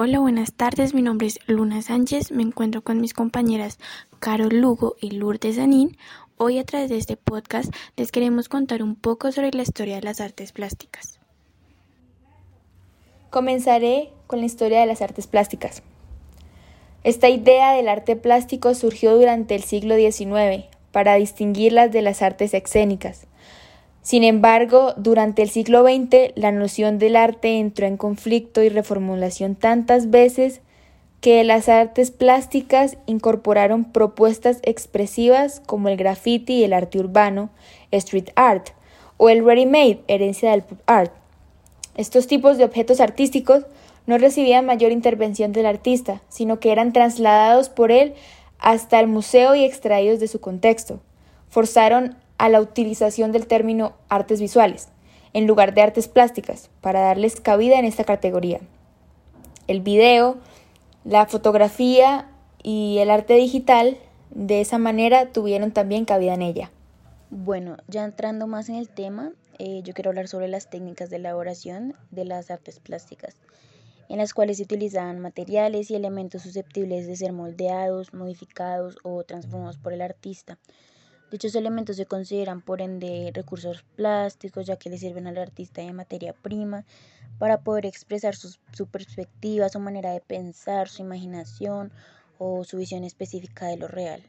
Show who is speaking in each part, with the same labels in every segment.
Speaker 1: Hola, buenas tardes. Mi nombre es Luna Sánchez. Me encuentro con mis compañeras Carol Lugo y Lourdes Anín. Hoy a través de este podcast les queremos contar un poco sobre la historia de las artes plásticas.
Speaker 2: Comenzaré con la historia de las artes plásticas. Esta idea del arte plástico surgió durante el siglo XIX para distinguirlas de las artes escénicas. Sin embargo, durante el siglo XX la noción del arte entró en conflicto y reformulación tantas veces que las artes plásticas incorporaron propuestas expresivas como el graffiti y el arte urbano, street art, o el ready-made, herencia del pop art. Estos tipos de objetos artísticos no recibían mayor intervención del artista, sino que eran trasladados por él hasta el museo y extraídos de su contexto. Forzaron a la utilización del término artes visuales, en lugar de artes plásticas, para darles cabida en esta categoría. El video, la fotografía y el arte digital de esa manera tuvieron también cabida en ella.
Speaker 3: Bueno, ya entrando más en el tema, eh, yo quiero hablar sobre las técnicas de elaboración de las artes plásticas, en las cuales se utilizaban materiales y elementos susceptibles de ser moldeados, modificados o transformados por el artista Dichos elementos se consideran por ende recursos plásticos ya que le sirven al artista de materia prima para poder expresar su, perspectiva, su manera de pensar, su imaginación o su visión específica de lo real.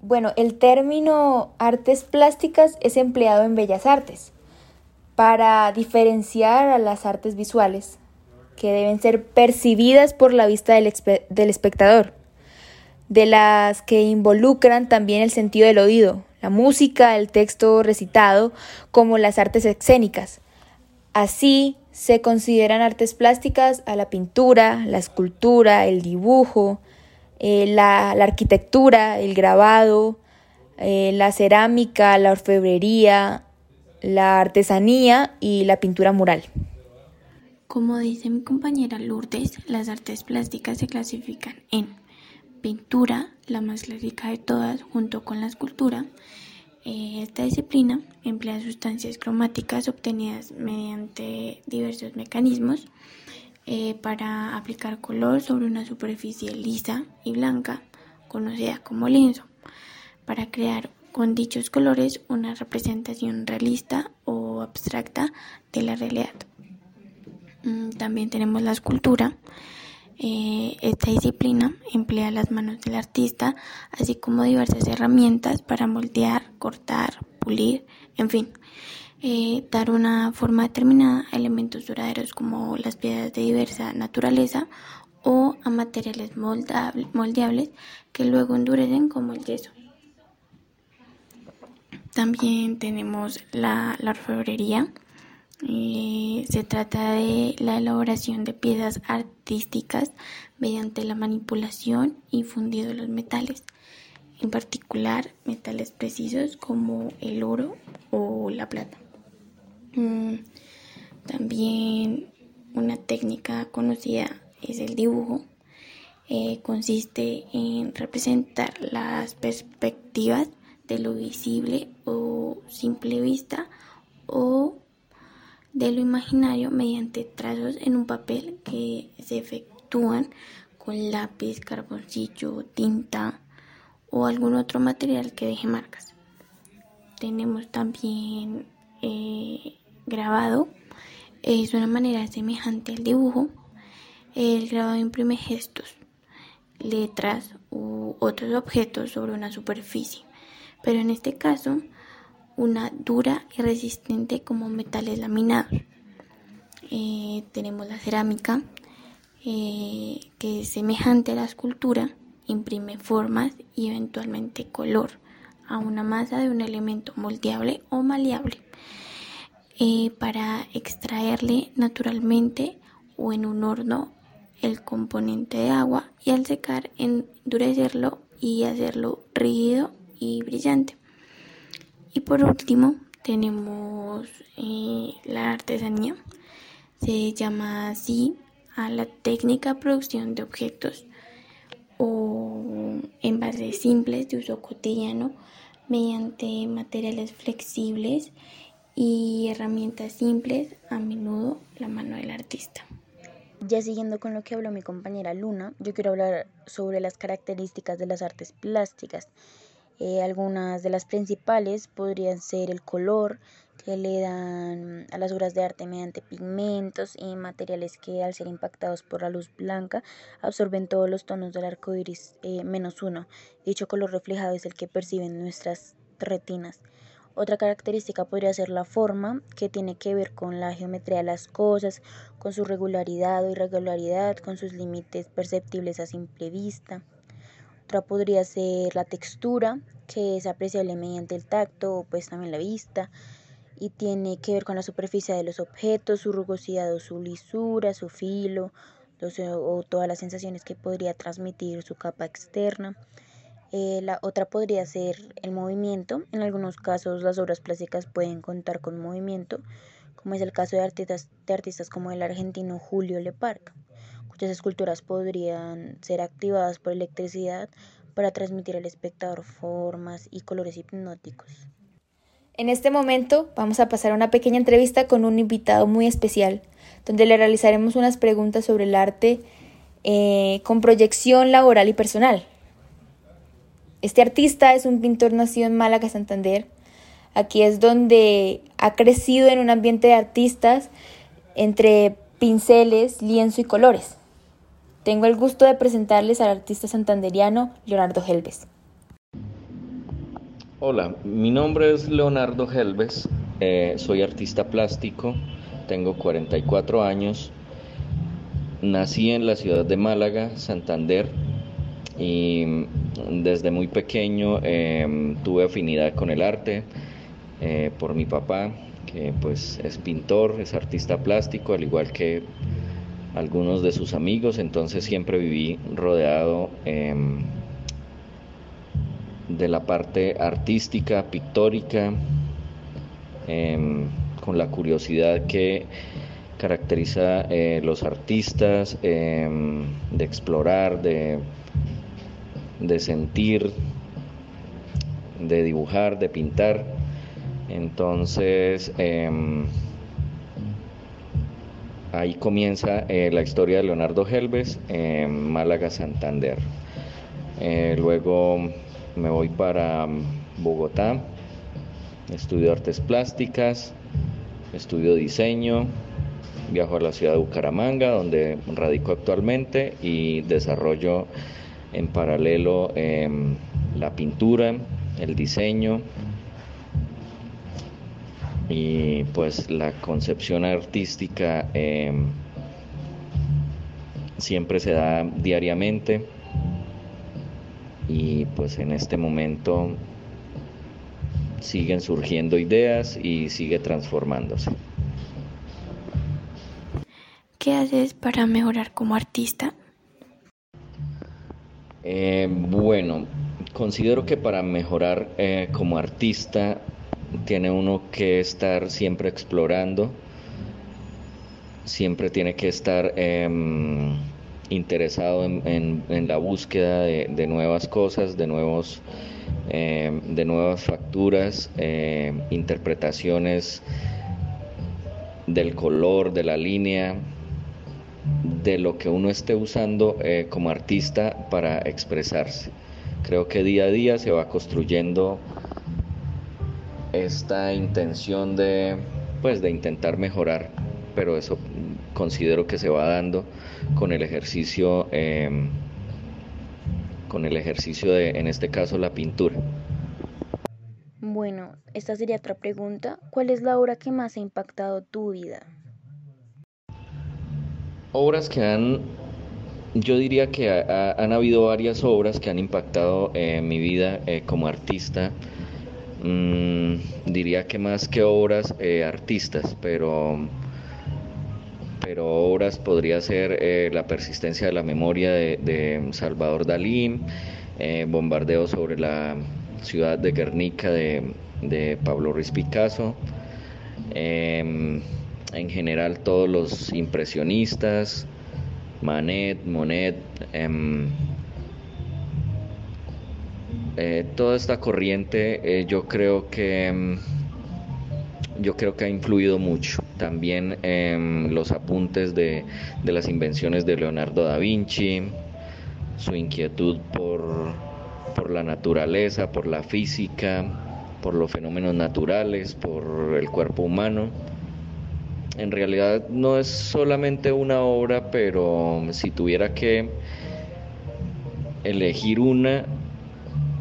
Speaker 2: Bueno, el término artes plásticas es empleado en bellas artes para diferenciar a las artes visuales, que deben ser percibidas por la vista del espectador de las que involucran también el sentido del oído, la música, el texto recitado, como las artes escénicas. Así se consideran artes plásticas a la pintura, la escultura, el dibujo, eh, la, arquitectura, el grabado, eh, la cerámica, la orfebrería, la artesanía y la pintura mural.
Speaker 1: Como dice mi compañera Lourdes, las artes plásticas se clasifican en pintura, la más clásica de todas, junto con la escultura. Eh, esta disciplina emplea sustancias cromáticas obtenidas mediante diversos mecanismos eh, para aplicar color sobre una superficie lisa y blanca, conocida como lienzo, para crear con dichos colores una representación realista o abstracta de la realidad. Mm, también tenemos la escultura, eh, esta disciplina emplea las manos del artista, así como diversas herramientas para moldear, cortar, pulir, en fin, eh, dar una forma determinada a elementos duraderos como las piedras de diversa naturaleza o a materiales moldeables que luego endurecen como el yeso. También tenemos la, la orfebrería, se trata de la elaboración de piezas artísticas mediante la manipulación y fundido de los metales, en particular metales precisos como el oro o la plata. Mm, también una técnica conocida es el dibujo. Eh, consiste en representar las perspectivas de lo visible o simple vista o de lo imaginario mediante trazos en un papel que se efectúan con lápiz, carboncillo, tinta o algún otro material que deje marcas. Tenemos también eh, grabado, es una manera semejante al dibujo. El grabado imprime gestos, letras u otros objetos sobre una superficie, pero en este caso una dura y resistente como metales laminados. Eh, tenemos la cerámica, eh, que es semejante a la escultura, imprime formas y eventualmente color a una masa de un elemento moldeable o maleable eh, para extraerle naturalmente o en un horno el componente de agua y al secar endurecerlo y hacerlo rígido y brillante. Y por último tenemos eh, la artesanía. Se llama así a la técnica producción de objetos o envases simples de uso cotidiano mediante materiales flexibles y herramientas simples, a menudo la mano del artista.
Speaker 3: Ya siguiendo con lo que habló mi compañera Luna, yo quiero hablar sobre las características de las artes plásticas. Eh, algunas de las principales podrían ser el color que le dan a las obras de arte mediante pigmentos y materiales que al ser impactados por la luz blanca absorben todos los tonos del arco iris eh, menos uno. Dicho color reflejado es el que perciben nuestras retinas. Otra característica podría ser la forma, que tiene que ver con la geometría de las cosas, con su regularidad o irregularidad, con sus límites perceptibles a simple vista. Otra podría ser la textura, que es apreciable mediante el tacto pues también la vista y tiene que ver con la superficie de los objetos, su rugosidad o su lisura, su filo o todas las sensaciones que podría transmitir su capa externa. Eh, la otra podría ser el movimiento. En algunos casos las obras plásticas pueden contar con movimiento, como es el caso de artistas, de artistas como el argentino Julio Leparc, cuyas esculturas podrían ser activadas por electricidad para transmitir al espectador formas y colores hipnóticos.
Speaker 2: En este momento vamos a pasar a una pequeña entrevista con un invitado muy especial, donde le realizaremos unas preguntas sobre el arte eh, con proyección laboral y personal. Este artista es un pintor nacido en Málaga, Santander. Aquí es donde ha crecido en un ambiente de artistas entre pinceles, lienzo y colores. Tengo el gusto de presentarles al artista santanderiano Leonardo Helves.
Speaker 4: Hola, mi nombre es Leonardo Helves, eh, soy artista plástico, tengo 44 años, nací en la ciudad de Málaga, Santander, y desde muy pequeño em, tuve afinidad con el arte eh, por mi papá, que pues es pintor, es artista plástico, al igual que algunos de sus amigos, entonces siempre viví rodeado em, de la parte artística, pictórica, em, con la curiosidad que caracteriza eh, los artistas, de explorar, de de sentir, de dibujar, de pintar. Entonces, em, ahí comienza eh, la historia de Leonardo Helves en Málaga, Santander. Eh, luego me voy para Bogotá, estudio artes plásticas, estudio diseño, viajo a la ciudad de Bucaramanga, donde radico actualmente y desarrollo en paralelo em, la pintura, el diseño y pues la concepción artística em, siempre se da diariamente y pues en este momento siguen surgiendo ideas y sigue transformándose.
Speaker 1: ¿Qué haces para mejorar como artista?
Speaker 4: Eh, bueno, considero que para mejorar eh, como artista tiene uno que estar siempre explorando, siempre tiene que estar em, interesado en, la búsqueda de, nuevas cosas, de nuevos em, de nuevas facturas, em, interpretaciones del color, de la línea, de lo que uno esté usando eh, como artista para expresarse. Creo que día a día se va construyendo esta intención de pues de intentar mejorar, pero eso considero que se va dando con el ejercicio em, con el ejercicio de en este caso la pintura.
Speaker 3: Bueno, esta sería otra pregunta. ¿Cuál es la obra que más ha impactado tu vida?
Speaker 4: obras que han, yo diría que han habido varias obras que han impactado eh, mi vida eh, como artista. Mm, diría que más que obras eh, artistas, pero, pero obras podría ser La persistencia de la memoria de, Salvador Dalí, Bombardeo sobre la ciudad de Guernica de, de Pablo Ruiz Picasso. Em, en general todos los impresionistas, Manet, Monet, em, eh, toda esta corriente eh, yo creo que em, yo creo que ha influido mucho. También em, los apuntes de, de, las invenciones de Leonardo da Vinci, su inquietud por, por la naturaleza, por la física, por los fenómenos naturales, por el cuerpo humano. En realidad no es solamente una obra, pero si tuviera que elegir una,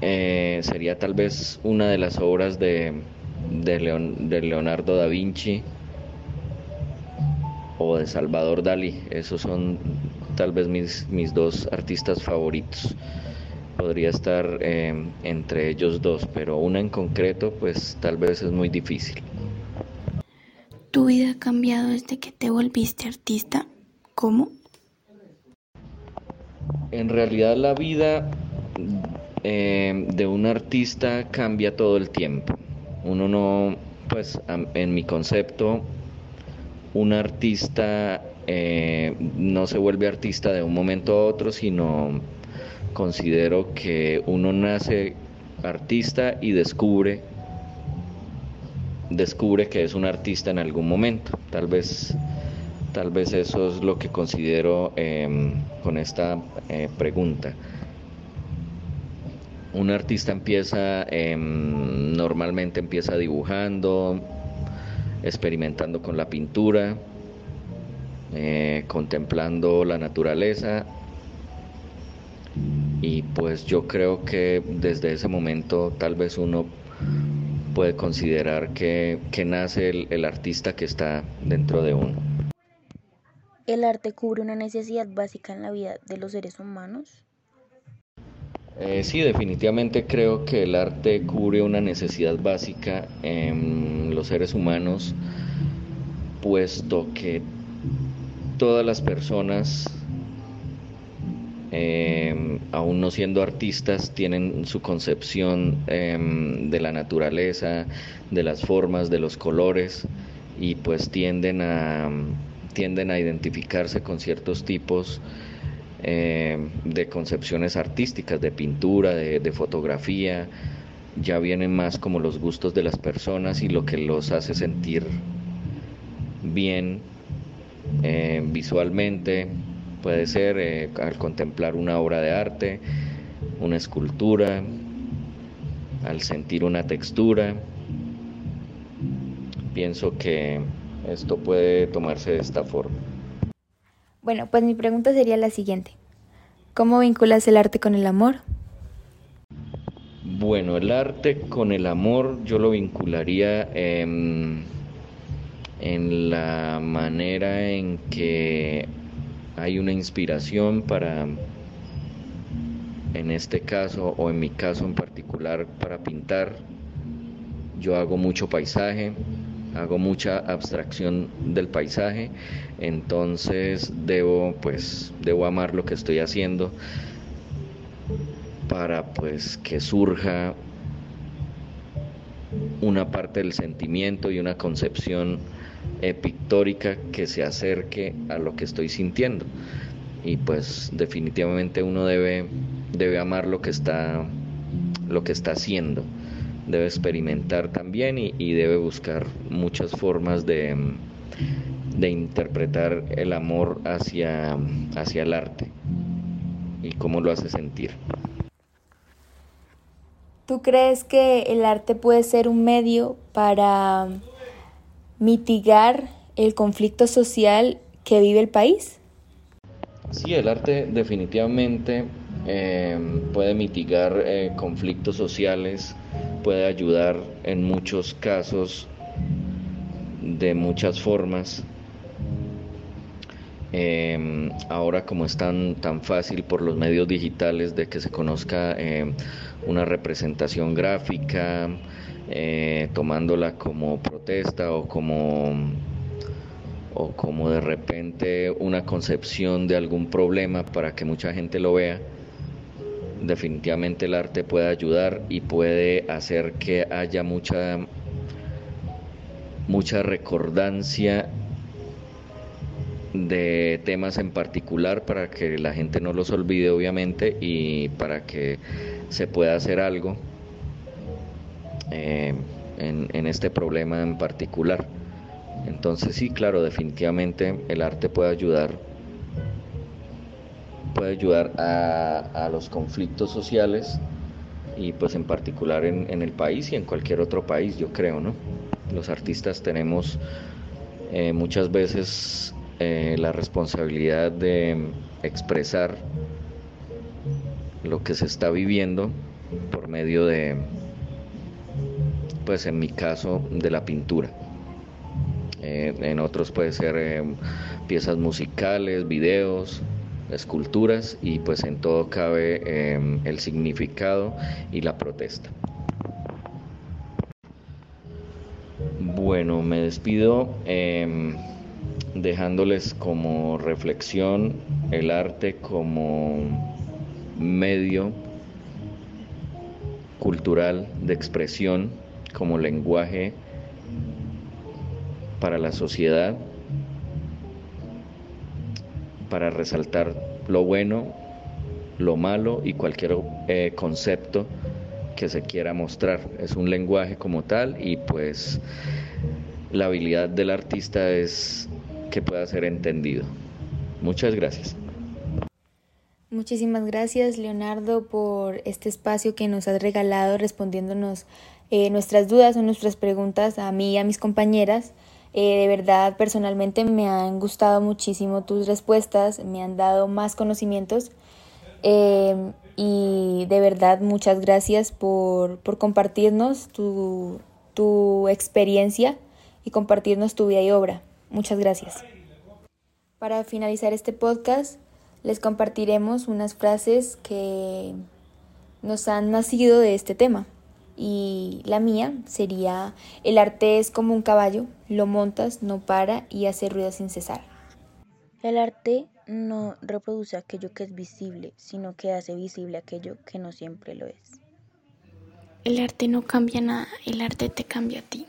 Speaker 4: eh, sería tal vez una de las obras de, de, Leonardo da Vinci o de Salvador Dalí. Esos son tal vez mis, mis dos artistas favoritos. Podría estar eh, entre ellos dos, pero una en concreto pues tal vez es muy difícil.
Speaker 1: ¿Tu vida ha cambiado desde que te volviste artista? ¿Cómo?
Speaker 4: En realidad la vida eh, de un artista cambia todo el tiempo. Uno no, pues en mi concepto, un artista eh, no se vuelve artista de un momento a otro, sino considero que uno nace artista y descubre descubre que es un artista en algún momento. Tal vez tal vez eso es lo que considero em, con esta eh, pregunta un artista empieza, em, normalmente empieza dibujando, experimentando con la pintura, eh, contemplando la naturaleza y pues yo creo que desde ese momento tal vez uno puede considerar que, nace el, el artista que está dentro de uno.
Speaker 3: ¿El arte cubre una necesidad básica en la vida de los seres humanos?
Speaker 4: Eh, sí, definitivamente creo que el arte cubre una necesidad básica en los seres humanos, puesto que todas las personas, em, aún no siendo artistas, tienen su concepción em, de la naturaleza, de las formas, de los colores, y pues tienden a, tienden a identificarse con ciertos tipos eh, de concepciones artísticas, de pintura, de, fotografía, ya vienen más como los gustos de las personas y lo que los hace sentir bien eh, visualmente, puede ser eh, al contemplar una obra de arte, una escultura, al sentir una textura. Pienso que esto puede tomarse de esta forma.
Speaker 2: Bueno, pues mi pregunta sería la siguiente. ¿Cómo vinculas el arte con el amor?
Speaker 4: Bueno, el arte con el amor yo lo vincularía en, en la manera en que hay una inspiración para, en este caso o en mi caso en particular, para pintar. Yo hago mucho paisaje, hago mucha abstracción del paisaje, entonces debo pues debo amar lo que estoy haciendo para pues que surja una parte del sentimiento y una concepción pictórica que se acerque a lo que estoy sintiendo. Y pues definitivamente uno debe debe amar lo que está lo que está haciendo debe experimentar también y, debe buscar muchas formas de, de, interpretar el amor hacia, hacia el arte y cómo lo hace sentir.
Speaker 2: ¿Tú crees que el arte puede ser un medio para mitigar el conflicto social que vive el país?
Speaker 4: Sí, el arte definitivamente eh, puede mitigar eh, conflictos sociales puede ayudar en muchos casos de muchas formas. Em, ahora como es tan, tan fácil por los medios digitales de que se conozca em, una representación gráfica, eh, tomándola como protesta o como, o como de repente una concepción de algún problema para que mucha gente lo vea, definitivamente el arte puede ayudar y puede hacer que haya mucha mucha recordancia de temas en particular para que la gente no los olvide obviamente y para que se pueda hacer algo. Eh, en, en este problema en particular. Entonces sí, claro, definitivamente el arte puede ayudar puede ayudar a, los conflictos sociales y pues en particular en, el país y en cualquier otro país, yo creo, ¿no? Los artistas tenemos eh, muchas veces eh, la responsabilidad de expresar lo que se está viviendo por medio de, pues en mi caso, de la pintura. Eh, en otros puede ser piezas musicales, videos, esculturas y pues en todo cabe eh, el significado y la protesta. Bueno, me despido em, dejándoles como reflexión el arte como medio cultural de expresión, como lenguaje para la sociedad, para resaltar lo bueno, lo malo y cualquier eh, concepto que se quiera mostrar. Es un lenguaje como tal y pues la habilidad del artista es que pueda ser entendido. Muchas gracias.
Speaker 2: Muchísimas gracias Leonardo por este espacio que nos has regalado respondiéndonos eh, nuestras dudas o nuestras preguntas a mí y a mis compañeras. Eh, de verdad, personalmente me han gustado muchísimo tus respuestas, me han dado más conocimientos eh, y de verdad muchas gracias por, por compartirnos tu, tu experiencia y compartirnos tu vida y obra. Muchas gracias. Para finalizar este podcast, les compartiremos unas frases que nos han nacido de este tema y la mía sería el arte es como un caballo, lo montas, no para y hace ruido sin cesar.
Speaker 3: El arte no reproduce aquello que es visible, sino que hace visible aquello que no siempre lo es.
Speaker 1: El arte no cambia nada, el arte te cambia a ti.